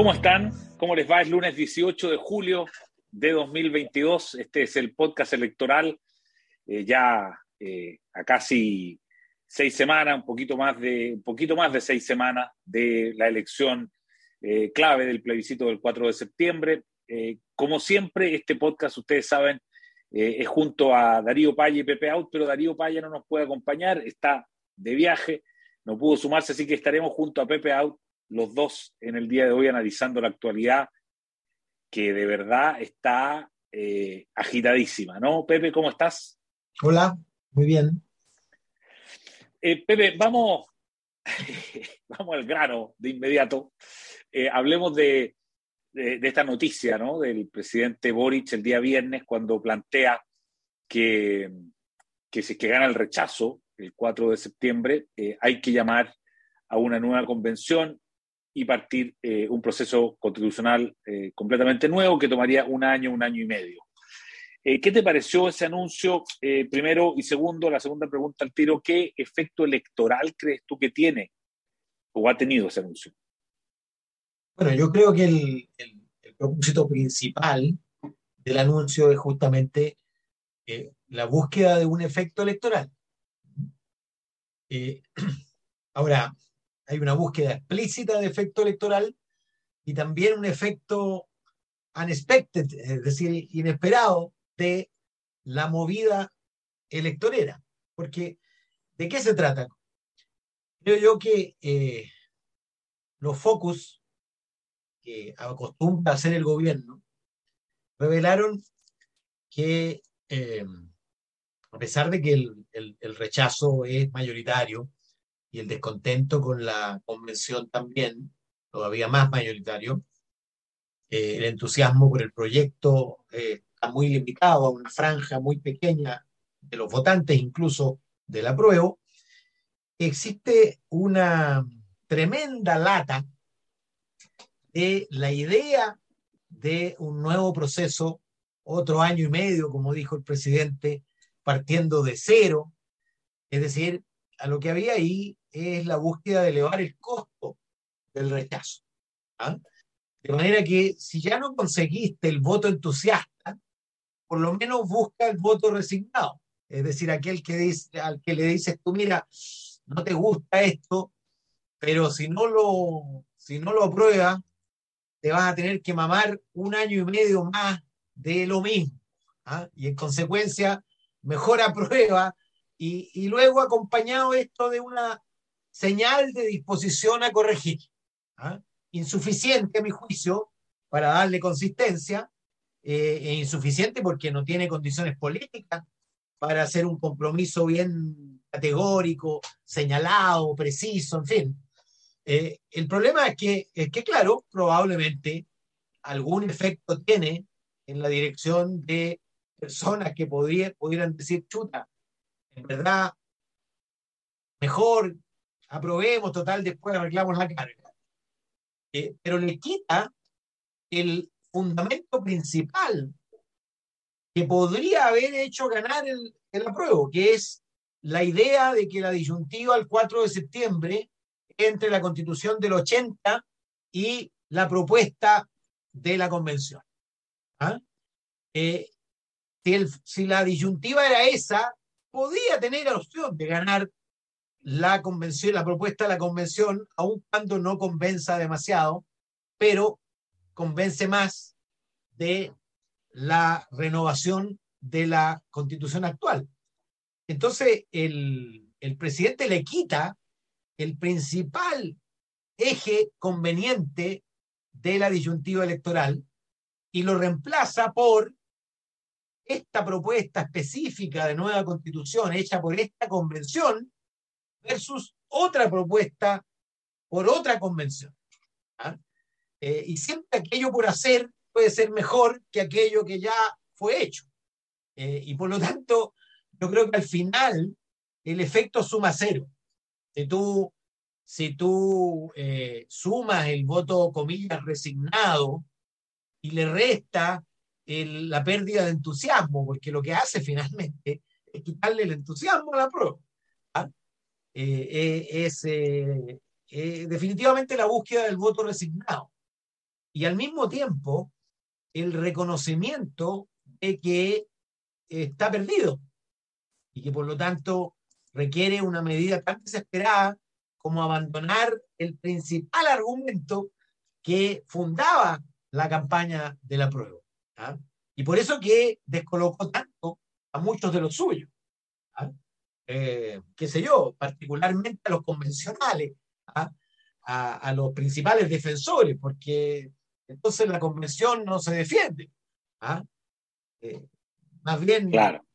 ¿Cómo están? ¿Cómo les va? Es lunes 18 de julio de 2022. Este es el podcast electoral. Eh, ya eh, a casi seis semanas, un poquito más de, un poquito más de seis semanas de la elección eh, clave del plebiscito del 4 de septiembre. como siempre, este podcast, ustedes saben, es junto a Darío Paya y Pepe Out, pero Darío Paya no nos puede acompañar, está de viaje, no pudo sumarse, así que estaremos junto a Pepe Out los dos en el día de hoy analizando la actualidad que de verdad está eh, agitadísima, ¿no? Pepe, ¿cómo estás? Hola, muy bien. Eh, Pepe, vamos, vamos al grano de inmediato. Eh, hablemos de, esta noticia, ¿no? Del presidente Boric el día viernes cuando plantea que, que si es que gana el rechazo el 4 de septiembre, hay que llamar a una nueva convención y partir eh, un proceso constitucional eh, completamente nuevo que tomaría un año, un año y medio. Eh, ¿Qué te pareció ese anuncio? primero y segundo, la segunda pregunta al tiro, ¿qué efecto electoral crees tú que tiene o ha tenido ese anuncio? Bueno, yo creo que el, el propósito principal del anuncio es justamente la búsqueda de un efecto electoral. ahora, hay una búsqueda explícita de efecto electoral y también un efecto unexpected, es decir, inesperado de la movida electorera. Porque, ¿de qué se trata? Creo yo que eh, los focus que acostumbra hacer el gobierno revelaron que, eh, a pesar de que el rechazo es mayoritario, y el descontento con la convención también, todavía más mayoritario. Eh, el entusiasmo por el proyecto eh, está muy limitado a una franja muy pequeña de los votantes, incluso del apruebo. Existe una tremenda lata de la idea de un nuevo proceso, otro año y medio, como dijo el presidente, partiendo de cero. Es decir, a lo que había ahí es la búsqueda de elevar el costo del rechazo. ¿ah? De manera que si ya no conseguiste el voto entusiasta, por lo menos busca el voto resignado. Es decir, aquel que al que le dices tú, mira, no te gusta esto, pero si no lo, si no lo apruebas, te vas a tener que mamar un año y medio más de lo mismo. ¿ah? Y en consecuencia, mejor aprueba y, y luego acompañado esto de una señal de disposición a corregir. ¿ah? Insuficiente, a mi juicio, para darle consistencia, eh, e insuficiente porque no tiene condiciones políticas para hacer un compromiso bien categórico, señalado, preciso, en fin. Eh, el problema es que, es que, claro, probablemente algún efecto tiene en la dirección de personas que podría, pudieran decir, chuta, en verdad, mejor aprobemos, total, después arreglamos la carga. Eh, pero le quita el fundamento principal que podría haber hecho ganar el, el apruebo, que es la idea de que la disyuntiva al 4 de septiembre entre la constitución del 80 y la propuesta de la convención. ¿Ah? Eh, si, el, si, la disyuntiva era esa, podía tener la opción de ganar la convención, la propuesta de la convención, aun cuando no convenza demasiado, pero convence más de la renovación de la constitución actual. Entonces, el, el presidente le quita el principal eje conveniente de la disyuntiva electoral y lo reemplaza por esta propuesta específica de nueva constitución hecha por esta convención versus otra propuesta por otra convención. ¿ah? Eh, y siempre aquello por hacer puede ser mejor que aquello que ya fue hecho. Eh, y por lo tanto, yo creo que al final el efecto suma cero. Si tú, si tú eh, sumas el voto, comillas, resignado y le resta la pérdida de entusiasmo, porque lo que hace finalmente es quitarle el entusiasmo a la prueba. Eh, eh, es eh, definitivamente la búsqueda del voto resignado. y al mismo tiempo el reconocimiento de que está perdido y que por lo tanto requiere una medida tan desesperada como abandonar el principal argumento que fundaba la campaña de la prueba. ¿Ah? Y por eso que descolocó tanto a muchos de los suyos. ¿ah? Eh, qué sé yo, particularmente a los convencionales, ¿ah? a, los principales defensores, porque entonces la convención no se defiende. Eh, más bien claro.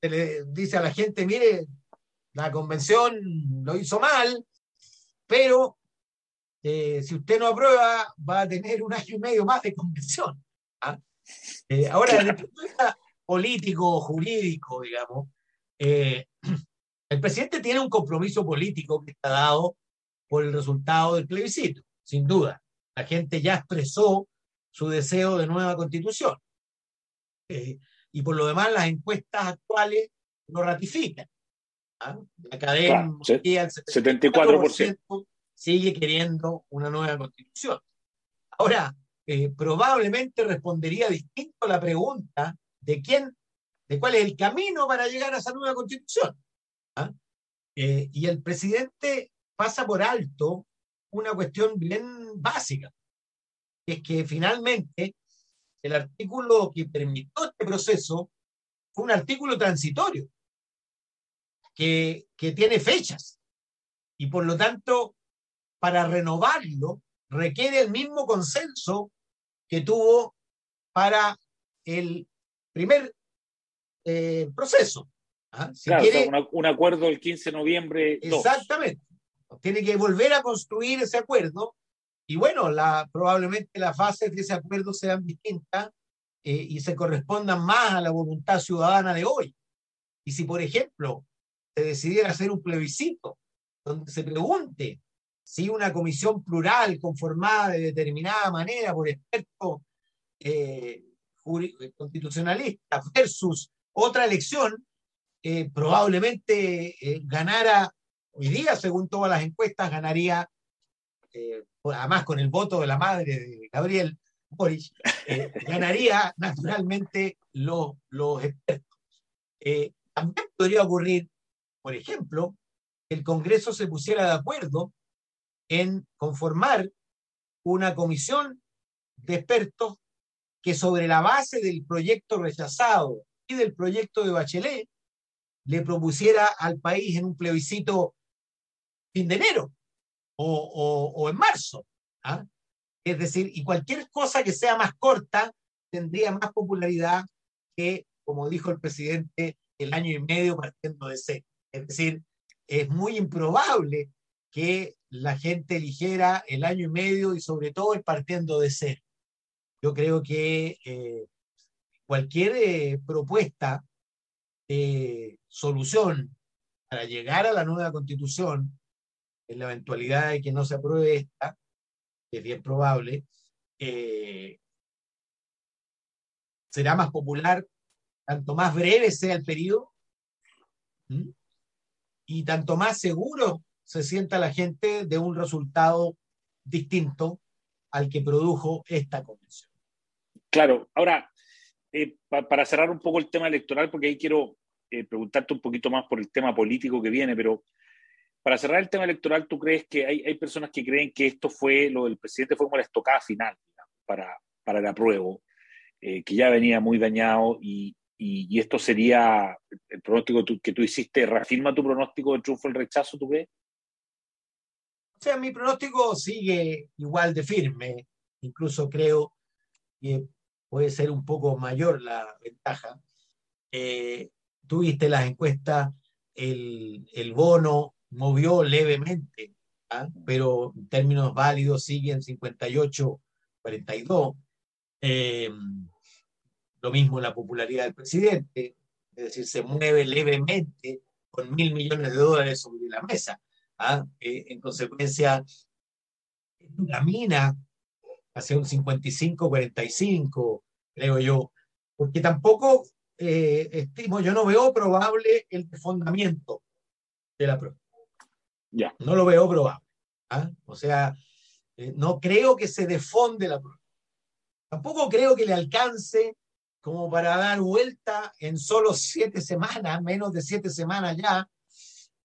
se le dice a la gente, mire, la convención lo hizo mal, pero eh, si usted no aprueba, va a tener un año y medio más de convención. ¿ah? Eh, ahora, desde el punto de vista político, jurídico, digamos, eh, el presidente tiene un compromiso político que está dado por el resultado del plebiscito, sin duda. La gente ya expresó su deseo de nueva constitución. y por lo demás, las encuestas actuales lo ratifican. ¿ah? La cadena, el 74% sigue queriendo una nueva constitución. Ahora, eh, probablemente respondería distinto a la pregunta de quién, de cuál es el camino para llegar a esa nueva constitución. ¿ah? Eh, y el presidente pasa por alto una cuestión bien básica, que es que finalmente el artículo que permitió este proceso fue un artículo transitorio, que, que tiene fechas, y por lo tanto para renovarlo requiere el mismo consenso que tuvo para el primer eh, proceso. ¿ah? claro, un acuerdo el 15 de noviembre. Exactamente. Tiene que volver a construir ese acuerdo y bueno, la, probablemente las fases de ese acuerdo sean distintas eh, y se correspondan más a la voluntad ciudadana de hoy. Y si, por ejemplo, se decidiera hacer un plebiscito donde se pregunte si una comisión plural conformada de determinada manera por expertos eh, constitucionalistas versus otra elección, eh, probablemente eh, ganara, hoy día, según todas las encuestas, ganaría, además con el voto de la madre de Gabriel Boric, ganaría naturalmente los, los expertos. también podría ocurrir, por ejemplo, que el Congreso se pusiera de acuerdo en conformar una comisión de expertos que sobre la base del proyecto rechazado y del proyecto de Bachelet le propusiera al país en un plebiscito fin de enero o, en marzo. ¿ah? Es decir, y cualquier cosa que sea más corta tendría más popularidad que, como dijo el presidente, el año y medio partiendo de cero. Es decir, es muy improbable que la gente eligiera el año y medio y sobre todo el partiendo de cero. Yo creo que eh, cualquier eh, propuesta de solución para llegar a la nueva constitución, en la eventualidad de que no se apruebe esta, es bien probable, eh, será más popular tanto más breve sea el periodo y tanto más seguro se sienta la gente de un resultado distinto al que produjo esta convención. Claro, ahora, eh, para cerrar un poco el tema electoral, porque ahí quiero eh, preguntarte un poquito más por el tema político que viene, pero para cerrar el tema electoral, ¿tú crees que hay, hay personas que creen que esto fue, lo del presidente fue como la estocada final para, para el apruebo, eh, que ya venía muy dañado y, y, esto sería el pronóstico que tú hiciste, reafirma tu pronóstico de triunfo el rechazo, ¿tú crees? O sea, mi pronóstico sigue igual de firme, incluso creo que puede ser un poco mayor la ventaja. Eh, tuviste las encuestas, el, bono movió levemente, ¿ah? pero en términos válidos sigue en 58, 42. Eh, lo mismo la popularidad del presidente, es decir, se mueve levemente con mil millones de dólares sobre la mesa. ¿Ah? Eh, en consecuencia, camina hacia un 55-45, creo yo, porque tampoco eh, estimo, yo no veo probable el desfondamiento de la prueba. Ya. No lo veo probable. ¿ah? O sea, eh, no creo que se defonde la prueba. Tampoco creo que le alcance como para dar vuelta en solo siete semanas, menos de siete semanas ya,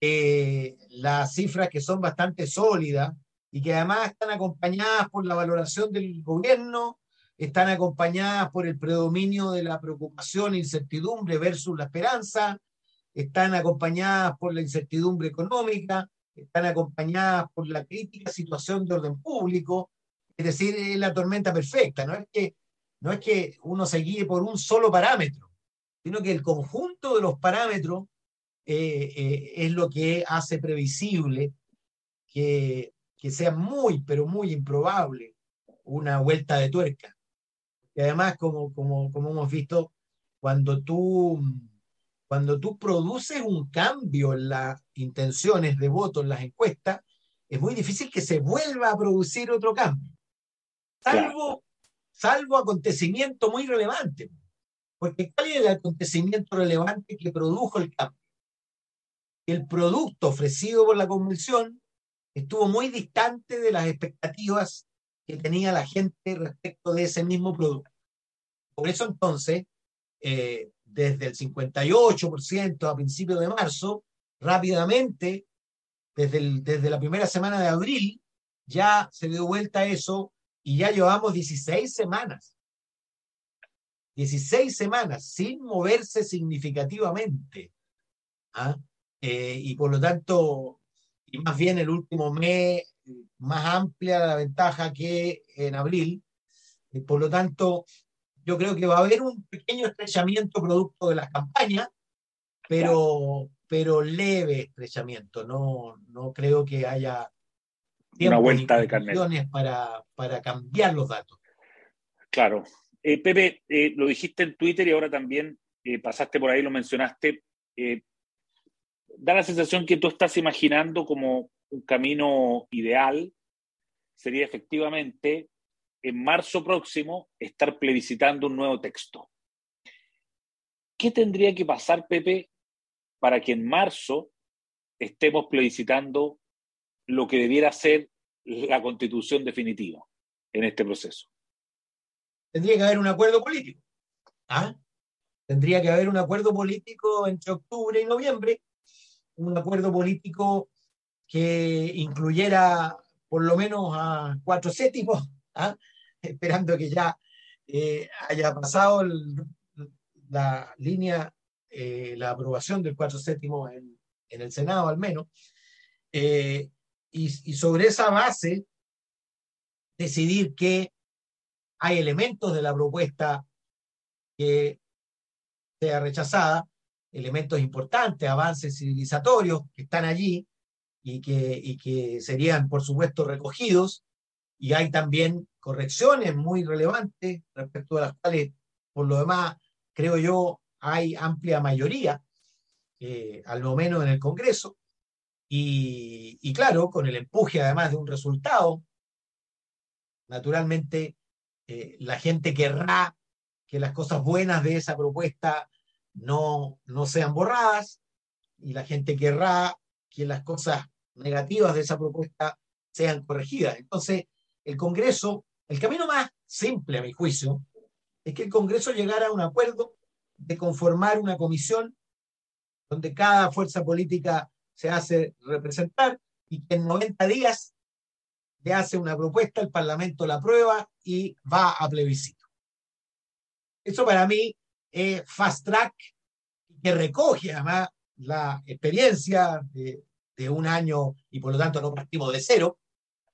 eh, las cifras que son bastante sólidas y que además están acompañadas por la valoración del gobierno, están acompañadas por el predominio de la preocupación e incertidumbre versus la esperanza, están acompañadas por la incertidumbre económica, están acompañadas por la crítica situación de orden público, es decir, es la tormenta perfecta, no es que, no es que uno se guíe por un solo parámetro, sino que el conjunto de los parámetros eh, eh, es lo que hace previsible que, que sea muy, pero muy improbable una vuelta de tuerca. Y además, como, como, como hemos visto, cuando tú, cuando tú produces un cambio en las intenciones de voto en las encuestas, es muy difícil que se vuelva a producir otro cambio. Salvo, salvo acontecimiento muy relevante. Porque ¿cuál es el acontecimiento relevante que produjo el cambio? El producto ofrecido por la convención estuvo muy distante de las expectativas que tenía la gente respecto de ese mismo producto. Por eso entonces, eh, desde el 58% a principios de marzo, rápidamente, desde, desde la primera semana de abril, ya se dio vuelta a eso y ya llevamos 16 semanas. 16 semanas sin moverse significativamente. ¿ah? Eh, y por lo tanto, y más bien el último mes, más amplia la ventaja que en abril. Y por lo tanto, yo creo que va a haber un pequeño estrechamiento producto de las campañas, pero, pero leve estrechamiento. No, no creo que haya una vuelta de carnet para, para cambiar los datos. Claro. Eh, Pepe, eh, lo dijiste en Twitter y ahora también eh, pasaste por ahí, lo mencionaste. Da la sensación que tú estás imaginando como un camino ideal sería efectivamente en marzo próximo estar plebiscitando un nuevo texto. ¿Qué tendría que pasar, Pepe, para que en marzo estemos plebiscitando lo que debiera ser la constitución definitiva en este proceso? Tendría que haber un acuerdo político. ¿Ah? Tendría que haber un acuerdo político entre octubre y noviembre, un acuerdo político que incluyera por lo menos a cuatro séptimos, ¿ah? esperando que ya eh, haya pasado la línea, eh, la aprobación del cuatro séptimos en, en, el Senado al menos, eh, y, y, sobre esa base decidir que hay elementos de la propuesta que sea rechazada, elementos importantes, avances civilizatorios que están allí, y que, y que serían, por supuesto, recogidos. Y hay también correcciones muy relevantes respecto a las cuales, por lo demás, creo yo, hay amplia mayoría, eh, al menos en el Congreso. Y, y, claro, con el empuje además de un resultado, naturalmente eh, la gente querrá que las cosas buenas de esa propuesta no, no sean borradas y la gente querrá que las cosas negativas de esa propuesta sean corregidas. Entonces, el Congreso, el camino más simple a mi juicio, es que el Congreso llegara a un acuerdo de conformar una comisión donde cada fuerza política se hace representar y que en 90 días le hace una propuesta, el Parlamento la aprueba y va a plebiscito. Eso para mí es fast track que recoge además la experiencia de, de un año y por lo tanto no partimos de cero,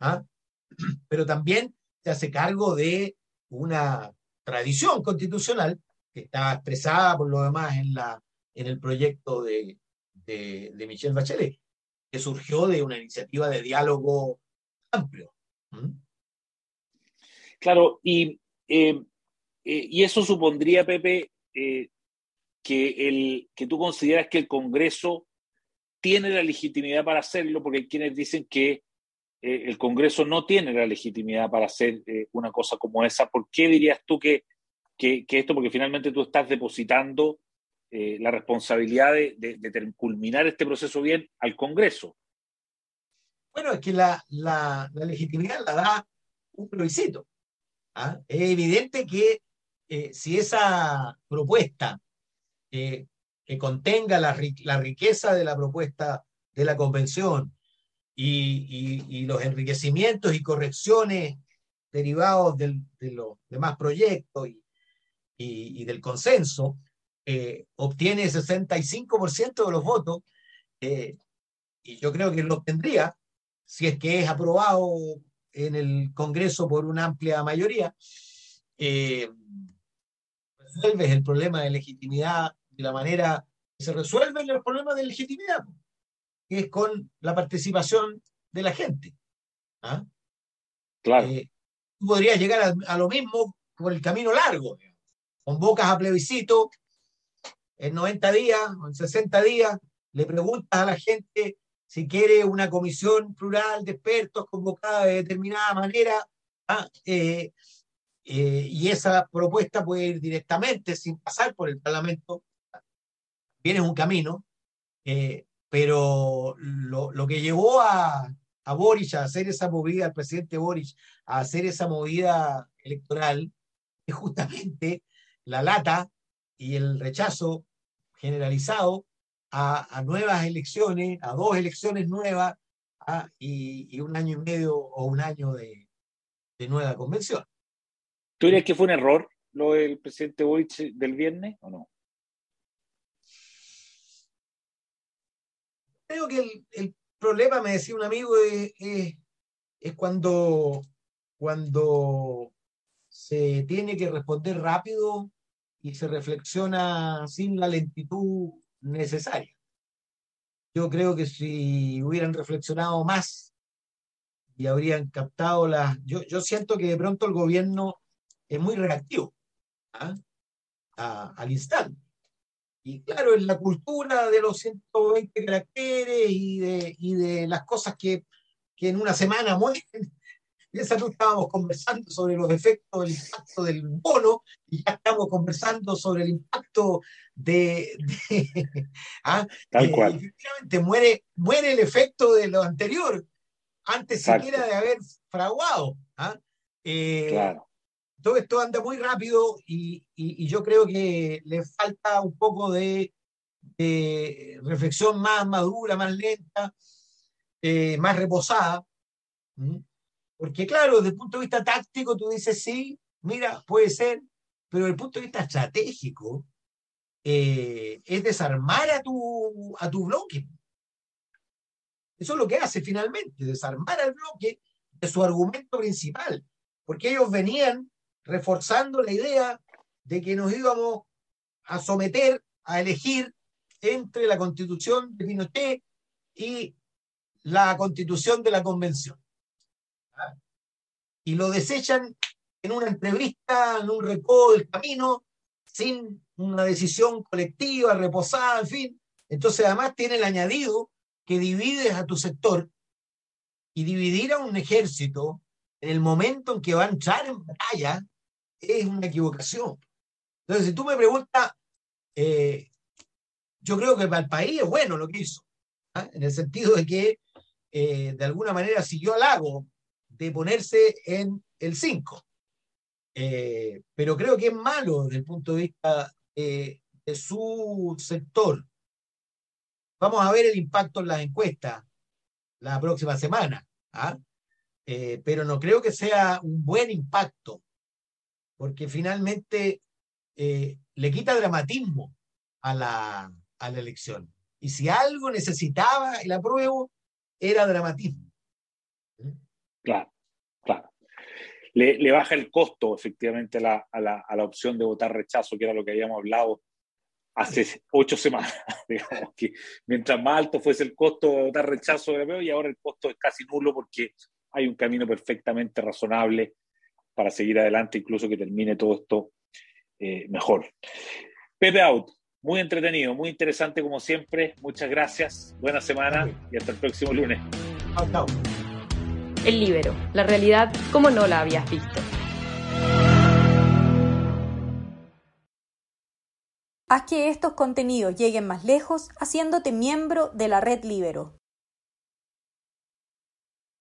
¿ah? pero también se hace cargo de una tradición constitucional que está expresada por lo demás en, la, en el proyecto de, de, de Bachelet, que surgió de una iniciativa de diálogo amplio. Claro, y, eh, eh, y eso supondría, Pepe, eh, que, el, que tú consideras que el Congreso tiene la legitimidad para hacerlo, porque hay quienes dicen que eh, el Congreso no tiene la legitimidad para hacer eh, una cosa como esa. ¿Por qué dirías tú que, que, esto? Porque finalmente tú estás depositando la responsabilidad de, culminar este proceso bien al Congreso. Bueno, es que la, la, la legitimidad la da un plebiscito. ¿ah? Es evidente que eh, si esa propuesta eh, que contenga la, riqueza de la propuesta de la convención y, los enriquecimientos y correcciones derivados de los demás proyectos y, del consenso, eh, obtiene 65% de los votos, y yo creo que lo obtendría si es que es aprobado en el Congreso por una amplia mayoría, eh, resuelves el problema de legitimidad de la manera que se resuelve el problema de legitimidad, que es con la participación de la gente. ¿ah? Claro. Eh, tú podrías llegar a, lo mismo por el camino largo. Convocas a plebiscito en 90 días, en 60 días, le preguntas a la gente si quiere una comisión plural de expertos convocada de determinada manera, ¿ah? eh, eh, y esa propuesta puede ir directamente sin pasar por el Parlamento, viene un camino, eh, pero lo, lo, que llevó a, a Boric a hacer esa movida, al presidente Boric a hacer esa movida electoral, es justamente la lata y el rechazo generalizado a, nuevas elecciones, a dos elecciones nuevas y, un año y medio o un año de, nueva convención. ¿Tú dirías que fue un error lo del presidente Boric del viernes o no? Creo que el, problema, me decía un amigo, es, es, cuando, cuando se tiene que responder rápido y se reflexiona sin la lentitud necesaria. Yo creo que si hubieran reflexionado más y habrían captado las... Yo, yo siento que de pronto el gobierno es muy reactivo ¿ah? al instante. Y claro, es la cultura de los 120 caracteres y de, y de las cosas que, que en una semana mueren esa noche estábamos conversando sobre los efectos del impacto del bono y ya estamos conversando sobre el impacto de... ¿ah? Tal cual. Efectivamente, muere, muere el efecto de lo anterior, antes siquiera de haber fraguado. ¿ah? Eh, claro. Todo esto anda muy rápido y, yo creo que le falta un poco de, de reflexión más madura, más lenta, eh, más reposada. Porque claro, desde el punto de vista táctico tú dices, sí, mira, puede ser, pero desde el punto de vista estratégico eh, es desarmar a tu, a tu bloque. Eso es lo que hace finalmente, desarmar al bloque de su argumento principal, porque ellos venían reforzando la idea de que nos íbamos a someter, a elegir entre la constitución de Pinochet y la constitución de la convención y lo desechan en una entrevista, en un recodo del camino, sin una decisión colectiva, reposada, en fin. Entonces, además, tiene el añadido que divides a tu sector y dividir a un ejército en el momento en que va a entrar en batalla es una equivocación. Entonces, si tú me preguntas, eh, yo creo que para el país es bueno lo que hizo, ¿ah? en el sentido de que eh, de alguna manera siguió al lago, de ponerse en el 5. Eh, pero creo que es malo desde el punto de vista de su sector. Vamos a ver el impacto en las encuestas la próxima semana, ¿ah? pero no creo que sea un buen impacto, porque finalmente eh, le quita dramatismo a la, a la elección. Y si algo necesitaba el apruebo, era dramatismo. Claro, claro. Le, baja el costo efectivamente la, a, la, a la, opción de votar rechazo, que era lo que habíamos hablado hace ocho semanas. Digamos que mientras más alto fuese el costo de votar rechazo, y ahora el costo es casi nulo porque hay un camino perfectamente razonable para seguir adelante, incluso que termine todo esto eh, mejor. Pepe Out, muy entretenido, muy interesante como siempre. Muchas gracias, buena semana y hasta el próximo lunes. Chao, el Libero, la realidad como no la habías visto. Haz que estos contenidos lleguen más lejos haciéndote miembro de la red Libero.